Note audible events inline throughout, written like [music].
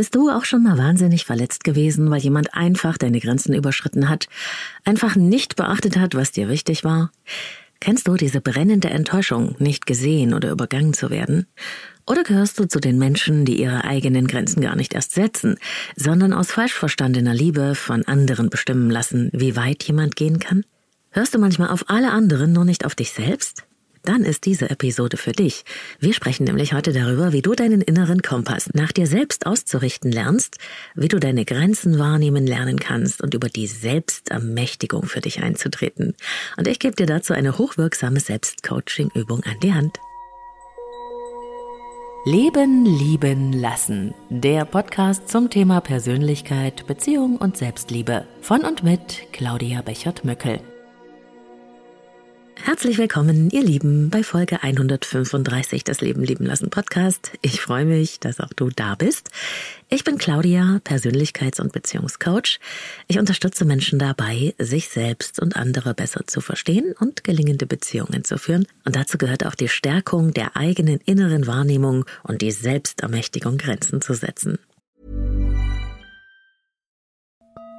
Bist du auch schon mal wahnsinnig verletzt gewesen, weil jemand einfach deine Grenzen überschritten hat, einfach nicht beachtet hat, was dir wichtig war? Kennst du diese brennende Enttäuschung, nicht gesehen oder übergangen zu werden? Oder gehörst du zu den Menschen, die ihre eigenen Grenzen gar nicht erst setzen, sondern aus falsch verstandener Liebe von anderen bestimmen lassen, wie weit jemand gehen kann? Hörst du manchmal auf alle anderen, nur nicht auf dich selbst? Dann ist diese Episode für dich. Wir sprechen nämlich heute darüber, wie du deinen inneren Kompass nach dir selbst auszurichten lernst, wie du deine Grenzen wahrnehmen lernen kannst und über die Selbstermächtigung für dich einzutreten. Und ich gebe dir dazu eine hochwirksame Selbstcoaching-Übung an die Hand. Leben, lieben, lassen. Der Podcast zum Thema Persönlichkeit, Beziehung und Selbstliebe. Von und mit Claudia Bechert-Möckel. Herzlich willkommen, ihr Lieben, bei Folge 135 des Leben lieben lassen Podcast. Ich freue mich, dass auch du da bist. Ich bin Claudia, Persönlichkeits- und Beziehungscoach. Ich unterstütze Menschen dabei, sich selbst und andere besser zu verstehen und gelingende Beziehungen zu führen. Und dazu gehört auch die Stärkung der eigenen inneren Wahrnehmung und die Selbstermächtigung, Grenzen zu setzen.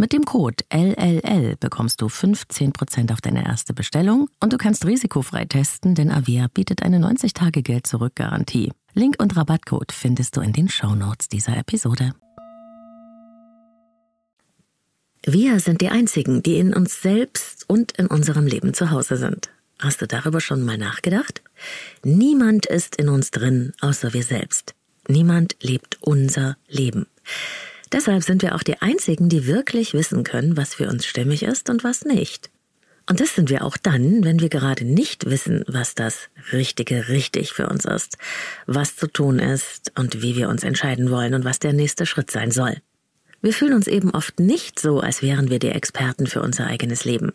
Mit dem Code LLL bekommst du 15% auf deine erste Bestellung und du kannst risikofrei testen, denn Avia bietet eine 90-Tage-Geld-Zurück-Garantie. Link und Rabattcode findest du in den Shownotes dieser Episode. Wir sind die Einzigen, die in uns selbst und in unserem Leben zu Hause sind. Hast du darüber schon mal nachgedacht? Niemand ist in uns drin, außer wir selbst. Niemand lebt unser Leben. Deshalb sind wir auch die Einzigen, die wirklich wissen können, was für uns stimmig ist und was nicht. Und das sind wir auch dann, wenn wir gerade nicht wissen, was das Richtige richtig für uns ist, was zu tun ist und wie wir uns entscheiden wollen und was der nächste Schritt sein soll. Wir fühlen uns eben oft nicht so, als wären wir die Experten für unser eigenes Leben.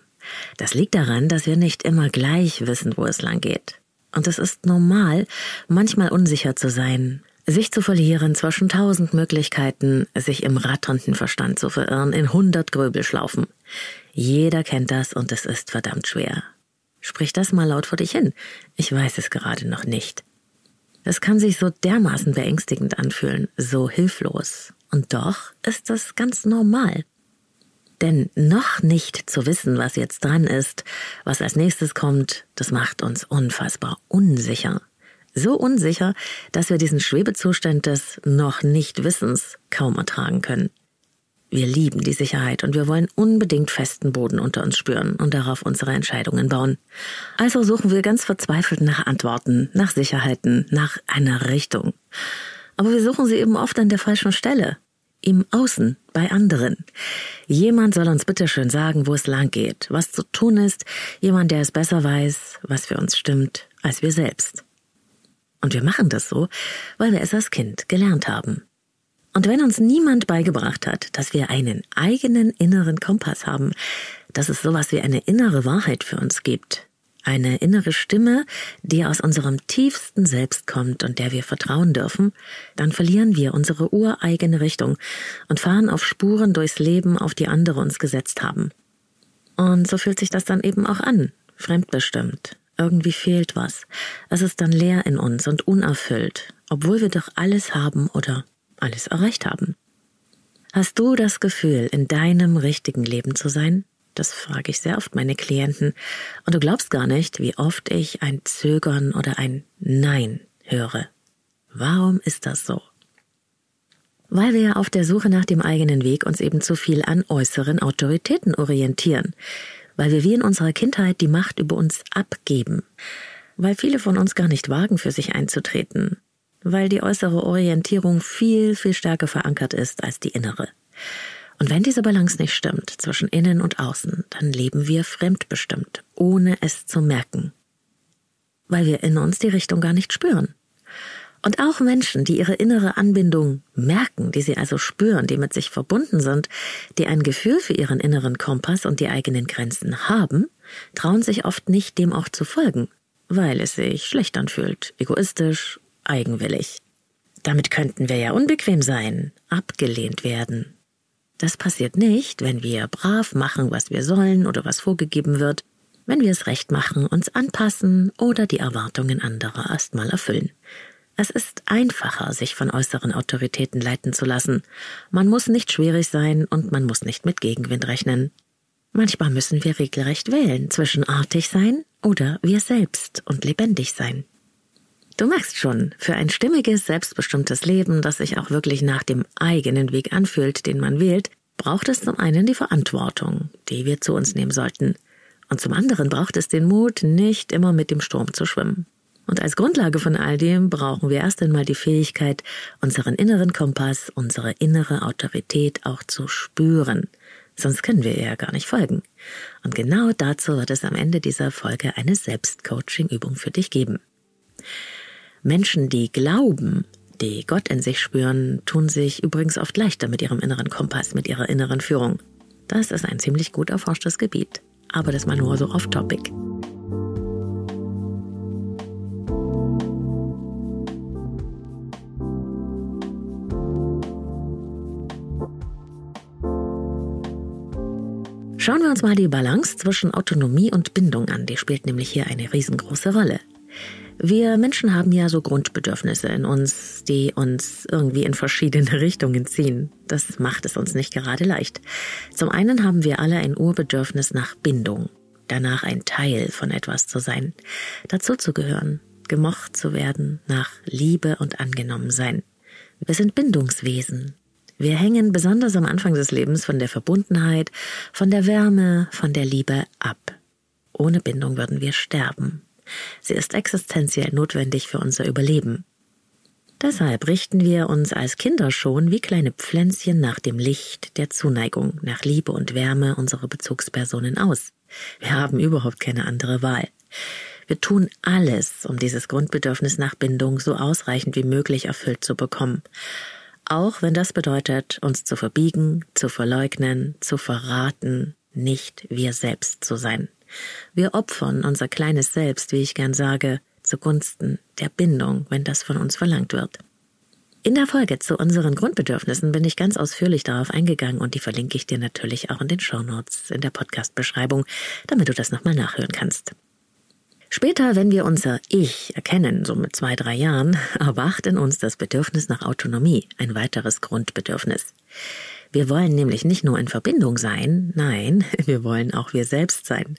Das liegt daran, dass wir nicht immer gleich wissen, wo es lang geht. Und es ist normal, manchmal unsicher zu sein, sich zu verlieren zwischen tausend Möglichkeiten, sich im ratternden Verstand zu verirren in hundert Gröbelschlaufen. Jeder kennt das und es ist verdammt schwer. Sprich das mal laut vor dich hin. Ich weiß es gerade noch nicht. Es kann sich so dermaßen beängstigend anfühlen, so hilflos. Und doch ist das ganz normal. Denn noch nicht zu wissen, was jetzt dran ist, was als nächstes kommt, das macht uns unfassbar unsicher. So unsicher, dass wir diesen Schwebezustand des noch nicht Wissens kaum ertragen können. Wir lieben die Sicherheit und wir wollen unbedingt festen Boden unter uns spüren und darauf unsere Entscheidungen bauen. Also suchen wir ganz verzweifelt nach Antworten, nach Sicherheiten, nach einer Richtung. Aber wir suchen sie eben oft an der falschen Stelle. Im Außen, bei anderen. Jemand soll uns bitteschön sagen, wo es lang geht, was zu tun ist, jemand, der es besser weiß, was für uns stimmt, als wir selbst. Und wir machen das so, weil wir es als Kind gelernt haben. Und wenn uns niemand beigebracht hat, dass wir einen eigenen inneren Kompass haben, dass es sowas wie eine innere Wahrheit für uns gibt, eine innere Stimme, die aus unserem tiefsten Selbst kommt und der wir vertrauen dürfen, dann verlieren wir unsere ureigene Richtung und fahren auf Spuren durchs Leben, auf die andere uns gesetzt haben. Und so fühlt sich das dann eben auch an, fremdbestimmt, irgendwie fehlt was. Es ist dann leer in uns und unerfüllt, obwohl wir doch alles haben oder alles erreicht haben. Hast du das Gefühl, in deinem richtigen Leben zu sein? Das frage ich sehr oft meine Klienten. Und du glaubst gar nicht, wie oft ich ein Zögern oder ein Nein höre. Warum ist das so? Weil wir auf der Suche nach dem eigenen Weg uns eben zu viel an äußeren Autoritäten orientieren. Weil wir wie in unserer Kindheit die Macht über uns abgeben. Weil viele von uns gar nicht wagen, für sich einzutreten. Weil die äußere Orientierung viel, viel stärker verankert ist als die innere. Und wenn diese Balance nicht stimmt zwischen innen und außen, dann leben wir fremdbestimmt, ohne es zu merken. Weil wir in uns die Richtung gar nicht spüren. Und auch Menschen, die ihre innere Anbindung merken, die sie also spüren, die mit sich verbunden sind, die ein Gefühl für ihren inneren Kompass und die eigenen Grenzen haben, trauen sich oft nicht, dem auch zu folgen, weil es sich schlecht anfühlt, egoistisch, eigenwillig. Damit könnten wir ja unbequem sein, abgelehnt werden. Das passiert nicht, wenn wir brav machen, was wir sollen oder was vorgegeben wird, wenn wir es recht machen, uns anpassen oder die Erwartungen anderer erstmal erfüllen. Es ist einfacher, sich von äußeren Autoritäten leiten zu lassen. Man muss nicht schwierig sein und man muss nicht mit Gegenwind rechnen. Manchmal müssen wir regelrecht wählen zwischen artig sein oder wir selbst und lebendig sein. Du merkst schon, für ein stimmiges, selbstbestimmtes Leben, das sich auch wirklich nach dem eigenen Weg anfühlt, den man wählt, braucht es zum einen die Verantwortung, die wir zu uns nehmen sollten. Und zum anderen braucht es den Mut, nicht immer mit dem Sturm zu schwimmen. Und als Grundlage von all dem brauchen wir erst einmal die Fähigkeit, unseren inneren Kompass, unsere innere Autorität auch zu spüren. Sonst können wir ihr ja gar nicht folgen. Und genau dazu wird es am Ende dieser Folge eine Selbstcoaching-Übung für dich geben. Menschen, die glauben, die Gott in sich spüren, tun sich übrigens oft leichter mit ihrem inneren Kompass, mit ihrer inneren Führung. Das ist ein ziemlich gut erforschtes Gebiet. Aber das mal nur so off-topic. Schauen wir uns mal die Balance zwischen Autonomie und Bindung an. Die spielt nämlich hier eine riesengroße Rolle. Wir Menschen haben ja so Grundbedürfnisse in uns, die uns irgendwie in verschiedene [laughs] Richtungen ziehen. Das macht es uns nicht gerade leicht. Zum einen haben wir alle ein Urbedürfnis nach Bindung, danach ein Teil von etwas zu sein, dazu zu gehören, gemocht zu werden, nach Liebe und angenommen sein. Wir sind Bindungswesen, wir hängen besonders am Anfang des Lebens von der Verbundenheit, von der Wärme, von der Liebe ab. Ohne Bindung würden wir sterben. Sie ist existenziell notwendig für unser Überleben. Deshalb richten wir uns als Kinder schon wie kleine Pflänzchen nach dem Licht der Zuneigung, nach Liebe und Wärme unserer Bezugspersonen aus. Wir haben überhaupt keine andere Wahl. Wir tun alles, um dieses Grundbedürfnis nach Bindung so ausreichend wie möglich erfüllt zu bekommen auch wenn das bedeutet, uns zu verbiegen, zu verleugnen, zu verraten, nicht wir selbst zu sein. Wir opfern unser kleines Selbst, wie ich gern sage, zugunsten der Bindung, wenn das von uns verlangt wird. In der Folge zu unseren Grundbedürfnissen bin ich ganz ausführlich darauf eingegangen und die verlinke ich dir natürlich auch in den Shownotes in der Podcast-Beschreibung, damit du das nochmal nachhören kannst. Später, wenn wir unser Ich erkennen, so mit zwei, drei Jahren, [laughs] erwacht in uns das Bedürfnis nach Autonomie, ein weiteres Grundbedürfnis. Wir wollen nämlich nicht nur in Verbindung sein, nein, [laughs] wir wollen auch wir selbst sein.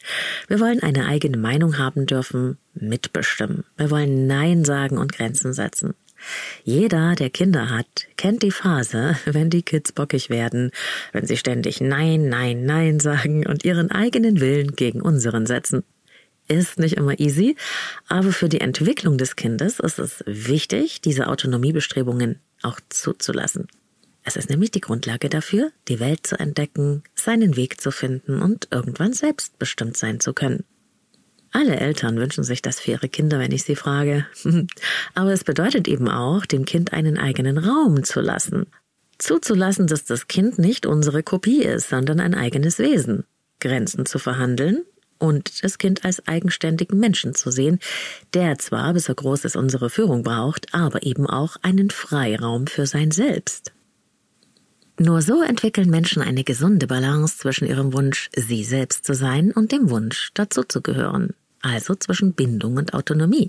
Wir wollen eine eigene Meinung haben dürfen, mitbestimmen. Wir wollen Nein sagen und Grenzen setzen. Jeder, der Kinder hat, kennt die Phase, [laughs] wenn die Kids bockig werden, wenn sie ständig Nein, Nein, Nein sagen und ihren eigenen Willen gegen unseren setzen ist nicht immer easy, aber für die Entwicklung des Kindes ist es wichtig, diese Autonomiebestrebungen auch zuzulassen. Es ist nämlich die Grundlage dafür, die Welt zu entdecken, seinen Weg zu finden und irgendwann selbstbestimmt sein zu können. Alle Eltern wünschen sich das für ihre Kinder, wenn ich sie frage. [laughs] Aber es bedeutet eben auch, dem Kind einen eigenen Raum zu lassen. Zuzulassen, dass das Kind nicht unsere Kopie ist, sondern ein eigenes Wesen. Grenzen zu verhandeln und das Kind als eigenständigen Menschen zu sehen, der zwar, bis er groß ist, unsere Führung braucht, aber eben auch einen Freiraum für sein Selbst. Nur so entwickeln Menschen eine gesunde Balance zwischen ihrem Wunsch, sie selbst zu sein und dem Wunsch, dazu zu gehören, also zwischen Bindung und Autonomie.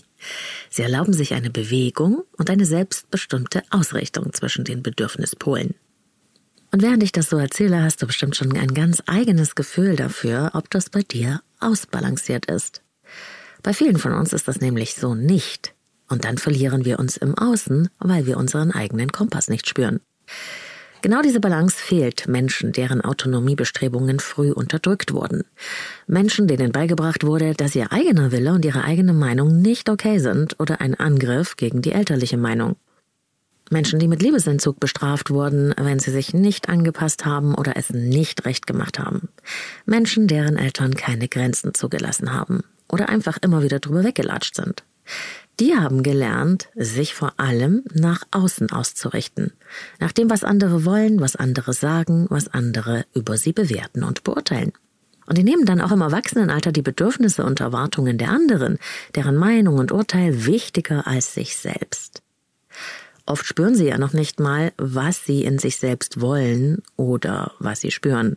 Sie erlauben sich eine Bewegung und eine selbstbestimmte Ausrichtung zwischen den Bedürfnispolen. Und während ich das so erzähle, hast du bestimmt schon ein ganz eigenes Gefühl dafür, ob das bei dir ausbalanciert ist. Bei vielen von uns ist das nämlich so nicht. Und dann verlieren wir uns im Außen, weil wir unseren eigenen Kompass nicht spüren. Genau diese Balance fehlt Menschen, deren Autonomiebestrebungen früh unterdrückt wurden. Menschen, denen beigebracht wurde, dass ihr eigener Wille und ihre eigene Meinung nicht okay sind oder ein Angriff gegen die elterliche Meinung. Menschen, die mit Liebesentzug bestraft wurden, wenn sie sich nicht angepasst haben oder es nicht recht gemacht haben. Menschen, deren Eltern keine Grenzen zugelassen haben oder einfach immer wieder drüber weggelatscht sind. Die haben gelernt, sich vor allem nach außen auszurichten. Nach dem, was andere wollen, was andere sagen, was andere über sie bewerten und beurteilen. Und die nehmen dann auch im Erwachsenenalter die Bedürfnisse und Erwartungen der anderen, deren Meinung und Urteil wichtiger als sich selbst. Oft spüren sie ja noch nicht mal, was sie in sich selbst wollen oder was sie spüren.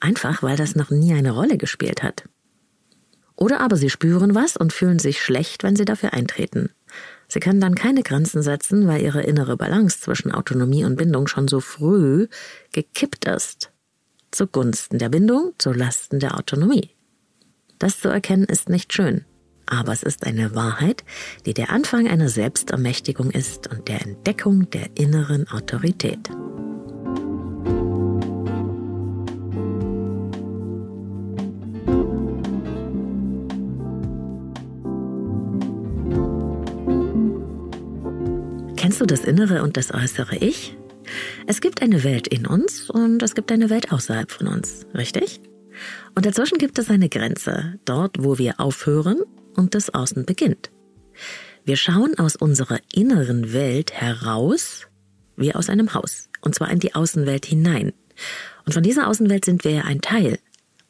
Einfach weil das noch nie eine Rolle gespielt hat. Oder aber sie spüren was und fühlen sich schlecht, wenn sie dafür eintreten. Sie können dann keine Grenzen setzen, weil ihre innere Balance zwischen Autonomie und Bindung schon so früh gekippt ist. Zugunsten der Bindung, zu Lasten der Autonomie. Das zu erkennen ist nicht schön. Aber es ist eine Wahrheit, die der Anfang einer Selbstermächtigung ist und der Entdeckung der inneren Autorität. Kennst du das innere und das äußere Ich? Es gibt eine Welt in uns und es gibt eine Welt außerhalb von uns, richtig? Und dazwischen gibt es eine Grenze, dort wo wir aufhören und das Außen beginnt. Wir schauen aus unserer inneren Welt heraus, wie aus einem Haus, und zwar in die Außenwelt hinein. Und von dieser Außenwelt sind wir ja ein Teil.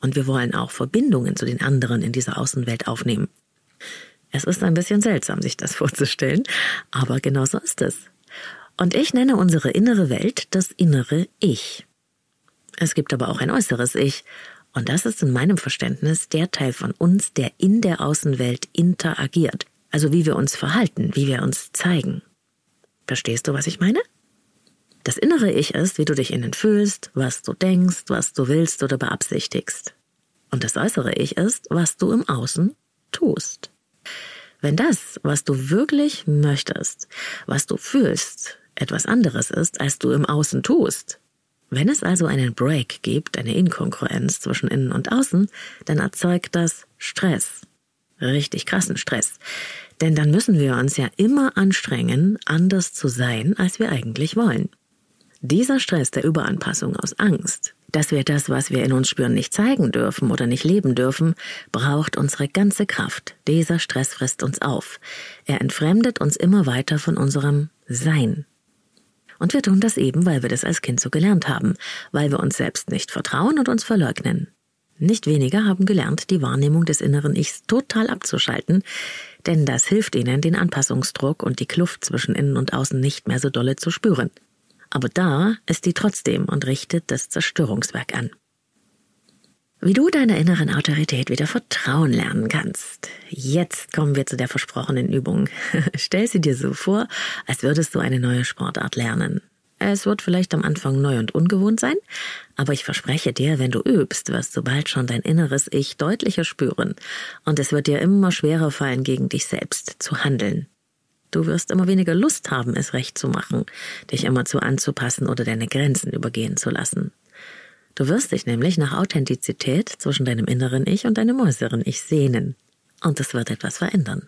Und wir wollen auch Verbindungen zu den anderen in dieser Außenwelt aufnehmen. Es ist ein bisschen seltsam, sich das [laughs] vorzustellen, aber genau so ist es. Und ich nenne unsere innere Welt das innere Ich. Es gibt aber auch ein äußeres Ich, und das ist in meinem Verständnis der Teil von uns, der in der Außenwelt interagiert. Also wie wir uns verhalten, wie wir uns zeigen. Verstehst du, was ich meine? Das innere Ich ist, wie du dich innen fühlst, was du denkst, was du willst oder beabsichtigst. Und das äußere Ich ist, was du im Außen tust. Wenn das, was du wirklich möchtest, was du fühlst, etwas anderes ist, als du im Außen tust, wenn es also einen Break gibt, eine Inkongruenz zwischen innen und außen, dann erzeugt das Stress. Richtig krassen Stress. Denn dann müssen wir uns ja immer anstrengen, anders zu sein, als wir eigentlich wollen. Dieser Stress der Überanpassung aus Angst, dass wir das, was wir in uns spüren, nicht zeigen dürfen oder nicht leben dürfen, braucht unsere ganze Kraft. Dieser Stress frisst uns auf. Er entfremdet uns immer weiter von unserem Sein. Und wir tun das eben, weil wir das als Kind so gelernt haben, weil wir uns selbst nicht vertrauen und uns verleugnen. Nicht weniger haben gelernt, die Wahrnehmung des inneren Ichs total abzuschalten, denn das hilft ihnen, den Anpassungsdruck und die Kluft zwischen innen und außen nicht mehr so dolle zu spüren. Aber da ist die trotzdem und richtet das Zerstörungswerk an. Wie du deiner inneren Autorität wieder vertrauen lernen kannst. Jetzt kommen wir zu der versprochenen Übung. [laughs] Stell sie dir so vor, als würdest du eine neue Sportart lernen. Es wird vielleicht am Anfang neu und ungewohnt sein, aber ich verspreche dir, wenn du übst, wirst du bald schon dein inneres Ich deutlicher spüren und es wird dir immer schwerer fallen, gegen dich selbst zu handeln. Du wirst immer weniger Lust haben, es recht zu machen, dich immer zu anzupassen oder deine Grenzen übergehen zu lassen. Du wirst dich nämlich nach Authentizität zwischen deinem inneren Ich und deinem äußeren Ich sehnen. Und das wird etwas verändern.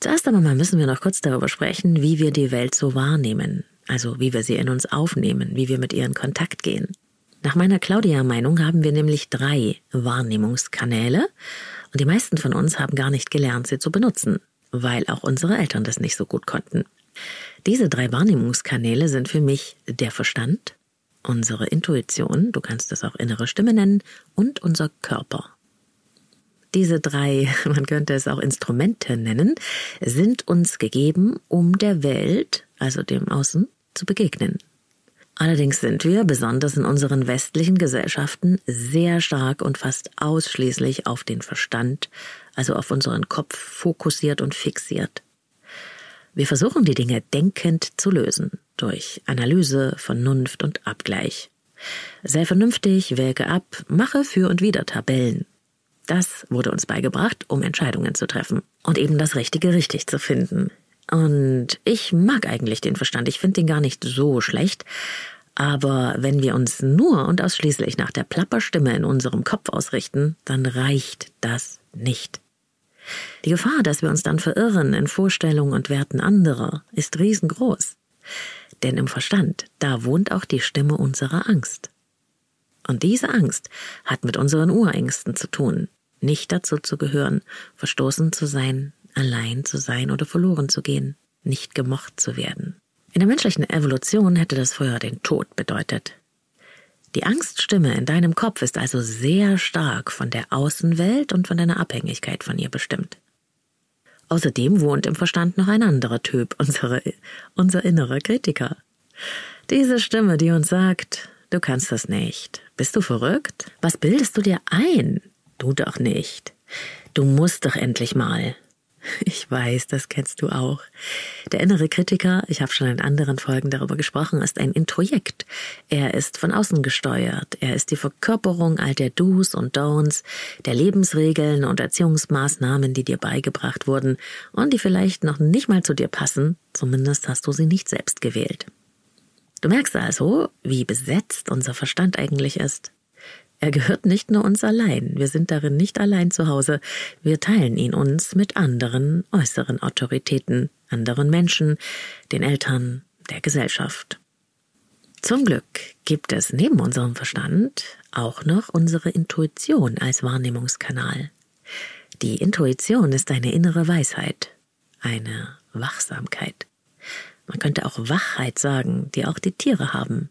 Zuerst einmal müssen wir noch kurz darüber sprechen, wie wir die Welt so wahrnehmen. Also wie wir sie in uns aufnehmen, wie wir mit ihr in Kontakt gehen. Nach meiner Claudia-Meinung haben wir nämlich drei Wahrnehmungskanäle und die meisten von uns haben gar nicht gelernt, sie zu benutzen, weil auch unsere Eltern das nicht so gut konnten. Diese drei Wahrnehmungskanäle sind für mich der Verstand, unsere Intuition, du kannst es auch innere Stimme nennen, und unser Körper. Diese drei, [laughs] man könnte es auch Instrumente nennen, sind uns gegeben, um der Welt, also dem Außen, zu begegnen. Allerdings sind wir, besonders in unseren westlichen Gesellschaften, sehr stark und fast ausschließlich auf den Verstand, also auf unseren Kopf fokussiert und fixiert. Wir versuchen die Dinge denkend zu lösen, durch Analyse, Vernunft und Abgleich. Sei vernünftig, wäge ab, mache für und wieder Tabellen. Das wurde uns beigebracht, um Entscheidungen zu treffen und eben das Richtige richtig zu finden. Und ich mag eigentlich den Verstand, ich finde den gar nicht so schlecht, aber wenn wir uns nur und ausschließlich nach der Plapperstimme in unserem Kopf ausrichten, dann reicht das nicht. Die Gefahr, dass wir uns dann verirren in Vorstellungen und Werten anderer, ist riesengroß. Denn im Verstand, da wohnt auch die Stimme unserer Angst. Und diese Angst hat mit unseren Urängsten zu tun, nicht dazu zu gehören, verstoßen zu sein, allein zu sein oder verloren zu gehen, nicht gemocht zu werden. In der menschlichen Evolution hätte das früher den Tod bedeutet. Die Angststimme in deinem Kopf ist also sehr stark von der Außenwelt und von deiner Abhängigkeit von ihr bestimmt. Außerdem wohnt im Verstand noch ein anderer Typ, unsere, unser innerer Kritiker. Diese Stimme, die uns sagt, du kannst das nicht. Bist du verrückt? Was bildest du dir ein? Du doch nicht. Du musst doch endlich mal. [laughs] Ich weiß, das kennst du auch. Der innere Kritiker, ich habe schon in anderen Folgen darüber gesprochen, ist ein Introjekt. Er ist von außen gesteuert. Er ist die Verkörperung all der Do's und Don'ts, der Lebensregeln und Erziehungsmaßnahmen, die dir beigebracht wurden und die vielleicht noch nicht mal zu dir passen, zumindest hast du sie nicht selbst gewählt. Du merkst also, wie besetzt unser Verstand eigentlich ist. Er gehört nicht nur uns allein, wir sind darin nicht allein zu Hause, wir teilen ihn uns mit anderen äußeren Autoritäten, anderen Menschen, den Eltern, der Gesellschaft. Zum Glück gibt es neben unserem Verstand auch noch unsere Intuition als Wahrnehmungskanal. Die Intuition ist eine innere Weisheit, eine Wachsamkeit. Man könnte auch Wachheit sagen, die auch die Tiere haben.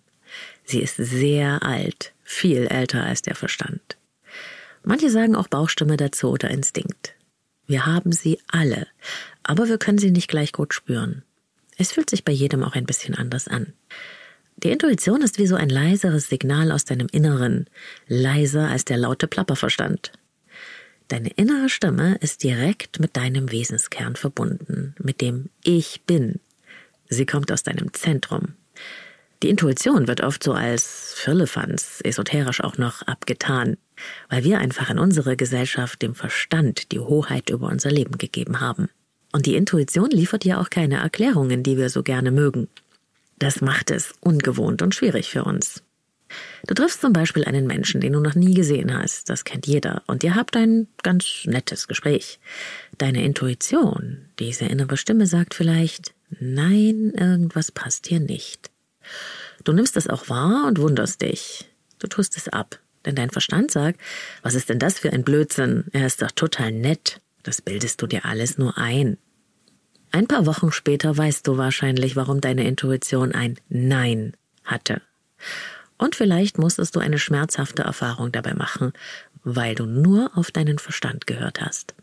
Sie ist sehr alt, viel älter als der Verstand. Manche sagen auch Bauchstimme dazu oder Instinkt. Wir haben sie alle, aber wir können sie nicht gleich gut spüren. Es fühlt sich bei jedem auch ein bisschen anders an. Die Intuition ist wie so ein leiseres Signal aus deinem Inneren, leiser als der laute Plapperverstand. Deine innere Stimme ist direkt mit deinem Wesenskern verbunden, mit dem Ich bin. Sie kommt aus deinem Zentrum, die Intuition wird oft so als Firlefanz, esoterisch auch noch abgetan, weil wir einfach in unserer Gesellschaft dem Verstand die Hoheit über unser Leben gegeben haben. Und die Intuition liefert ja auch keine Erklärungen, die wir so gerne mögen. Das macht es ungewohnt und schwierig für uns. Du triffst zum Beispiel einen Menschen, den du noch nie gesehen hast, das kennt jeder, und ihr habt ein ganz nettes Gespräch. Deine Intuition, diese innere Stimme sagt vielleicht, nein, irgendwas passt hier nicht. Du nimmst es auch wahr und wunderst dich. Du tust es ab. Denn dein Verstand sagt, was ist denn das für ein Blödsinn? Er ist doch total nett. Das bildest du dir alles nur ein. Ein paar Wochen später weißt du wahrscheinlich, warum deine Intuition ein Nein hatte. Und vielleicht musstest du eine schmerzhafte Erfahrung dabei machen, weil du nur auf deinen Verstand gehört hast.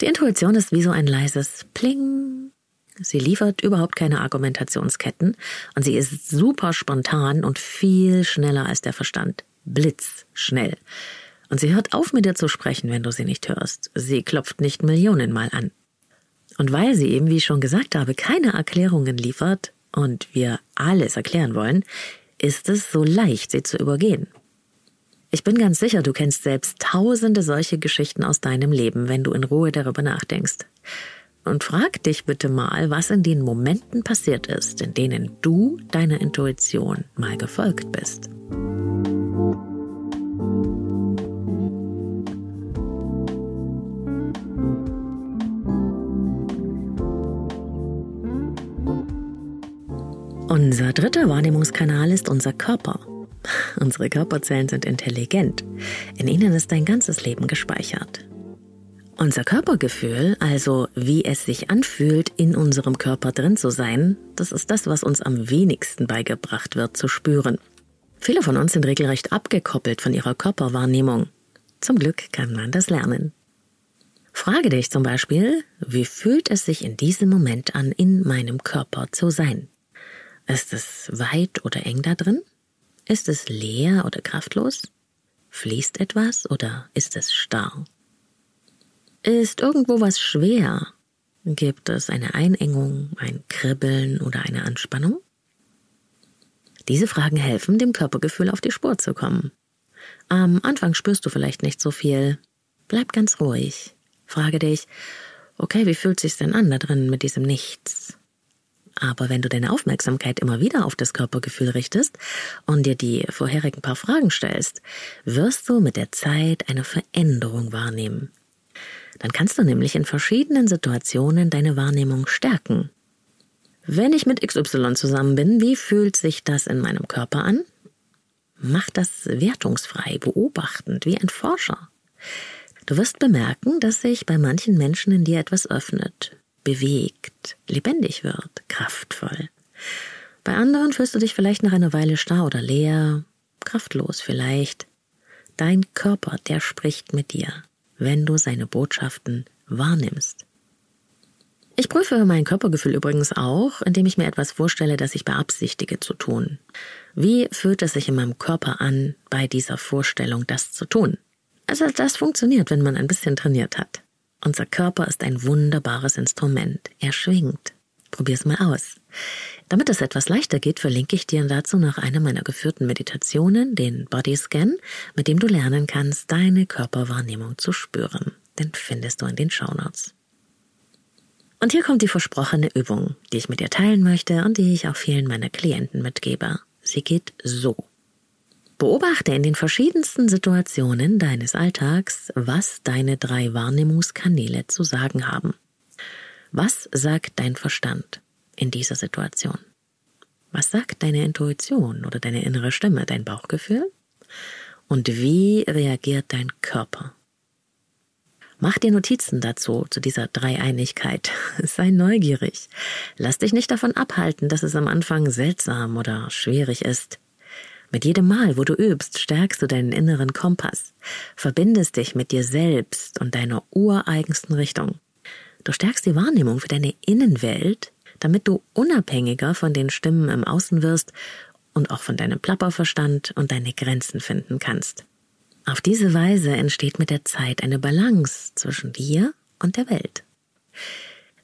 Die Intuition ist wie so ein leises Pling, Sie liefert überhaupt keine Argumentationsketten und sie ist super spontan und viel schneller als der Verstand. Blitzschnell. Und sie hört auf, mit dir zu sprechen, wenn du sie nicht hörst. Sie klopft nicht Millionenmal an. Und weil sie eben, wie ich schon gesagt habe, keine Erklärungen liefert und wir alles erklären wollen, ist es so leicht, sie zu übergehen. Ich bin ganz sicher, du kennst selbst tausende solche Geschichten aus deinem Leben, wenn du in Ruhe darüber nachdenkst und frag dich bitte mal, was in den Momenten passiert ist, in denen du deiner Intuition mal gefolgt bist. Unser dritter Wahrnehmungskanal ist unser Körper. Unsere Körperzellen sind intelligent. In ihnen ist dein ganzes Leben gespeichert. Unser Körpergefühl, also wie es sich anfühlt, in unserem Körper drin zu sein, das ist das, was uns am wenigsten beigebracht wird zu spüren. Viele von uns sind regelrecht abgekoppelt von ihrer Körperwahrnehmung. Zum Glück kann man das lernen. Frage dich zum Beispiel, wie fühlt es sich in diesem Moment an, in meinem Körper zu sein? Ist es weit oder eng da drin? Ist es leer oder kraftlos? Fließt etwas oder ist es starr? Ist irgendwo was schwer? Gibt es eine Einengung, ein Kribbeln oder eine Anspannung? Diese Fragen helfen, dem Körpergefühl auf die Spur zu kommen. Am Anfang spürst du vielleicht nicht so viel. Bleib ganz ruhig. Frage dich, okay, wie fühlt sich's denn an da drin mit diesem Nichts? Aber wenn du deine Aufmerksamkeit immer wieder auf das Körpergefühl richtest und dir die vorherigen paar Fragen stellst, wirst du mit der Zeit eine Veränderung wahrnehmen. Dann kannst du nämlich in verschiedenen Situationen deine Wahrnehmung stärken. Wenn ich mit XY zusammen bin, wie fühlt sich das in meinem Körper an? Mach das wertungsfrei, beobachtend, wie ein Forscher. Du wirst bemerken, dass sich bei manchen Menschen in dir etwas öffnet, bewegt, lebendig wird, kraftvoll. Bei anderen fühlst du dich vielleicht nach einer Weile starr oder leer, kraftlos vielleicht. Dein Körper, der spricht mit dir wenn du seine Botschaften wahrnimmst. Ich prüfe mein Körpergefühl übrigens auch, indem ich mir etwas vorstelle, das ich beabsichtige zu tun. Wie fühlt es sich in meinem Körper an, bei dieser Vorstellung das zu tun? Also das funktioniert, wenn man ein bisschen trainiert hat. Unser Körper ist ein wunderbares Instrument. Er schwingt. Probier's mal aus. Damit es etwas leichter geht, verlinke ich dir dazu nach einer meiner geführten Meditationen den Bodyscan, mit dem du lernen kannst, deine Körperwahrnehmung zu spüren. Den findest du in den Shownotes. Und hier kommt die versprochene Übung, die ich mit dir teilen möchte und die ich auch vielen meiner Klienten mitgebe. Sie geht so. Beobachte in den verschiedensten Situationen deines Alltags, was deine drei Wahrnehmungskanäle zu sagen haben. Was sagt dein Verstand? in dieser Situation? Was sagt deine Intuition oder deine innere Stimme, dein Bauchgefühl? Und wie reagiert dein Körper? Mach dir Notizen dazu, zu dieser Dreieinigkeit. [laughs] Sei neugierig. Lass dich nicht davon abhalten, dass es am Anfang seltsam oder schwierig ist. Mit jedem Mal, wo du übst, stärkst du deinen inneren Kompass, verbindest dich mit dir selbst und deiner ureigensten Richtung. Du stärkst die Wahrnehmung für deine Innenwelt damit du unabhängiger von den Stimmen im Außen wirst und auch von deinem Plapperverstand und deine Grenzen finden kannst. Auf diese Weise entsteht mit der Zeit eine Balance zwischen dir und der Welt.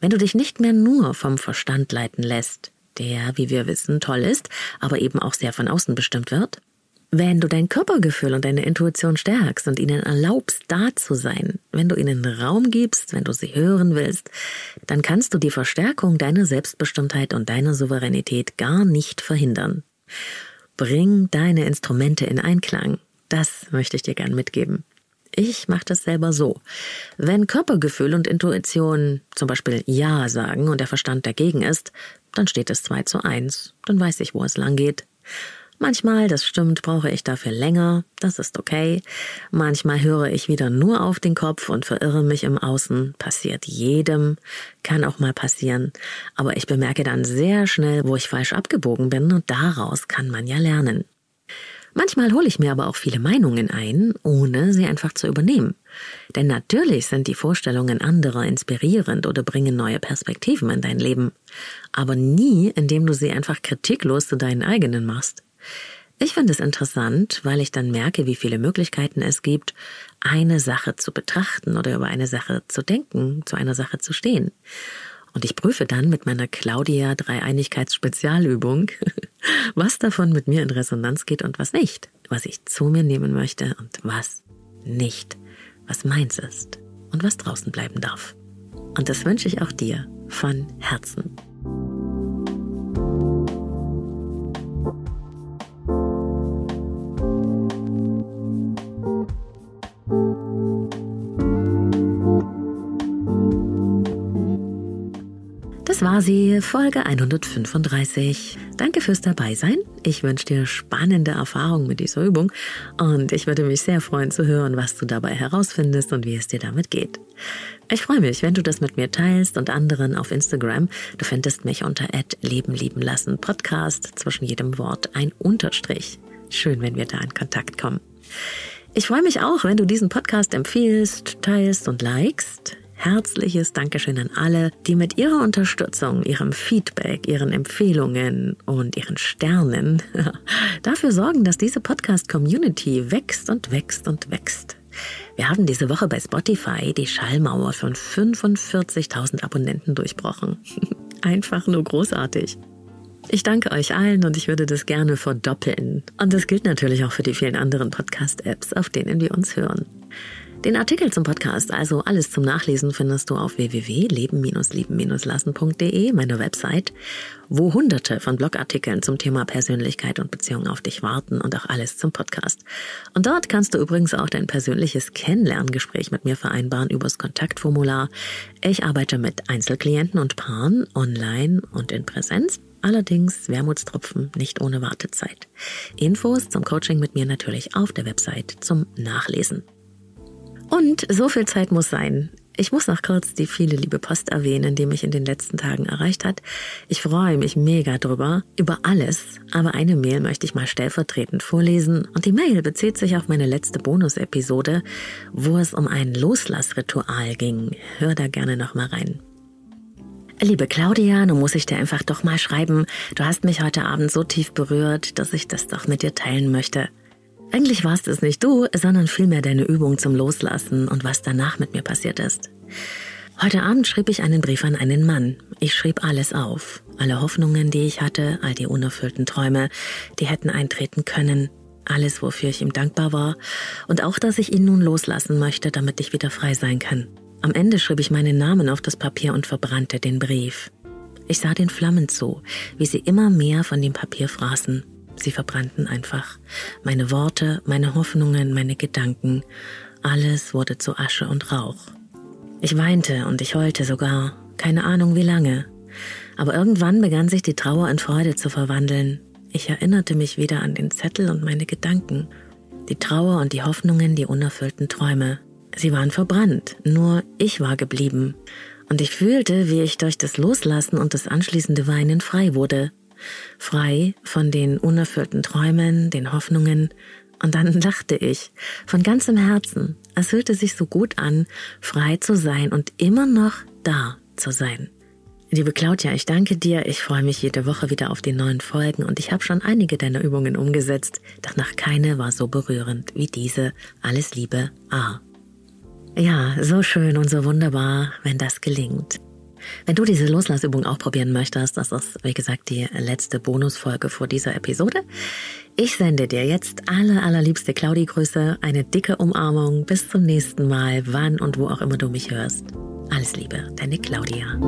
Wenn du dich nicht mehr nur vom Verstand leiten lässt, der, wie wir wissen, toll ist, aber eben auch sehr von außen bestimmt wird, wenn du dein Körpergefühl und deine Intuition stärkst und ihnen erlaubst, da zu sein, wenn du ihnen Raum gibst, wenn du sie hören willst, dann kannst du die Verstärkung deiner Selbstbestimmtheit und deiner Souveränität gar nicht verhindern. Bring deine Instrumente in Einklang. Das möchte ich dir gern mitgeben. Ich mache das selber so. Wenn Körpergefühl und Intuition zum Beispiel Ja sagen und der Verstand dagegen ist, dann steht es 2 zu 1. Dann weiß ich, wo es lang geht. Manchmal, das stimmt, brauche ich dafür länger, das ist okay. Manchmal höre ich wieder nur auf den Kopf und verirre mich im Außen, passiert jedem, kann auch mal passieren. Aber ich bemerke dann sehr schnell, wo ich falsch abgebogen bin und daraus kann man ja lernen. Manchmal hole ich mir aber auch viele Meinungen ein, ohne sie einfach zu übernehmen. Denn natürlich sind die Vorstellungen anderer inspirierend oder bringen neue Perspektiven in dein Leben. Aber nie, indem du sie einfach kritiklos zu deinen eigenen machst. Ich finde es interessant, weil ich dann merke, wie viele Möglichkeiten es gibt, eine Sache zu betrachten oder über eine Sache zu denken, zu einer Sache zu stehen. Und ich prüfe dann mit meiner Claudia Dreieinigkeits-Spezialübung, [laughs] was davon mit mir in Resonanz geht und was nicht, was ich zu mir nehmen möchte und was nicht, was meins ist und was draußen bleiben darf. Und das wünsche ich auch dir von Herzen. War sie, Folge 135. Danke fürs Dabeisein. Ich wünsche dir spannende Erfahrungen mit dieser Übung und ich würde mich sehr freuen zu hören, was du dabei herausfindest und wie es dir damit geht. Ich freue mich, wenn du das mit mir teilst und anderen auf Instagram. Du findest mich unter Leben lieben lassen Podcast, zwischen jedem Wort ein Unterstrich. Schön, wenn wir da in Kontakt kommen. Ich freue mich auch, wenn du diesen Podcast empfiehlst, teilst und likest herzliches Dankeschön an alle, die mit ihrer Unterstützung, ihrem Feedback, ihren Empfehlungen und ihren Sternen [laughs] dafür sorgen, dass diese Podcast-Community wächst und wächst und wächst. Wir haben diese Woche bei Spotify die Schallmauer von 45.000 Abonnenten durchbrochen. [laughs] Einfach nur großartig. Ich danke euch allen und ich würde das gerne verdoppeln. Und das gilt natürlich auch für die vielen anderen Podcast-Apps, auf denen wir uns hören. Den Artikel zum Podcast, also alles zum Nachlesen, findest du auf www.leben-lieben-lassen.de, meine Website, wo hunderte von Blogartikeln zum Thema Persönlichkeit und Beziehung auf dich warten und auch alles zum Podcast. Und dort kannst du übrigens auch dein persönliches Kennenlerngespräch mit mir vereinbaren übers Kontaktformular. Ich arbeite mit Einzelklienten und Paaren online und in Präsenz. Allerdings Wermutstropfen nicht ohne Wartezeit. Infos zum Coaching mit mir natürlich auf der Website zum Nachlesen. Und so viel Zeit muss sein. Ich muss noch kurz die viele liebe Post erwähnen, die mich in den letzten Tagen erreicht hat. Ich freue mich mega drüber, über alles, aber eine Mail möchte ich mal stellvertretend vorlesen und die Mail bezieht sich auf meine letzte Bonus-Episode, wo es um ein Loslassritual ging. Hör da gerne noch mal rein. Liebe Claudia, nun muss ich dir einfach doch mal schreiben, du hast mich heute Abend so tief berührt, dass ich das doch mit dir teilen möchte. Eigentlich warst es nicht du, sondern vielmehr deine Übung zum Loslassen und was danach mit mir passiert ist. Heute Abend schrieb ich einen Brief an einen Mann. Ich schrieb alles auf. Alle Hoffnungen, die ich hatte, all die unerfüllten Träume, die hätten eintreten können. Alles, wofür ich ihm dankbar war. Und auch, dass ich ihn nun loslassen möchte, damit ich wieder frei sein kann. Am Ende schrieb ich meinen Namen auf das Papier und verbrannte den Brief. Ich sah den Flammen zu, wie sie immer mehr von dem Papier fraßen. Sie verbrannten einfach. Meine Worte, meine Hoffnungen, meine Gedanken, alles wurde zu Asche und Rauch. Ich weinte und ich heulte sogar, keine Ahnung wie lange. Aber irgendwann begann sich die Trauer in Freude zu verwandeln. Ich erinnerte mich wieder an den Zettel und meine Gedanken. Die Trauer und die Hoffnungen, die unerfüllten Träume. Sie waren verbrannt, nur ich war geblieben. Und ich fühlte, wie ich durch das Loslassen und das anschließende Weinen frei wurde frei von den unerfüllten Träumen, den Hoffnungen, und dann [laughs] lachte ich von ganzem Herzen. Es fühlte sich so gut an, frei zu sein und immer noch da zu sein. Liebe Claudia, ich danke dir. Ich freue mich jede Woche wieder auf die neuen Folgen und ich habe schon einige deiner Übungen umgesetzt, doch noch keine war so berührend wie diese. Alles Liebe, A. Ja, so schön und so wunderbar, wenn das gelingt. Wenn du diese Loslassübung auch probieren möchtest, das ist, wie gesagt, die letzte Bonusfolge vor dieser Episode. Ich sende dir jetzt alle allerliebste Claudi-Grüße, eine dicke Umarmung. Bis zum nächsten Mal, wann und wo auch immer du mich hörst. Alles Liebe, deine Claudia.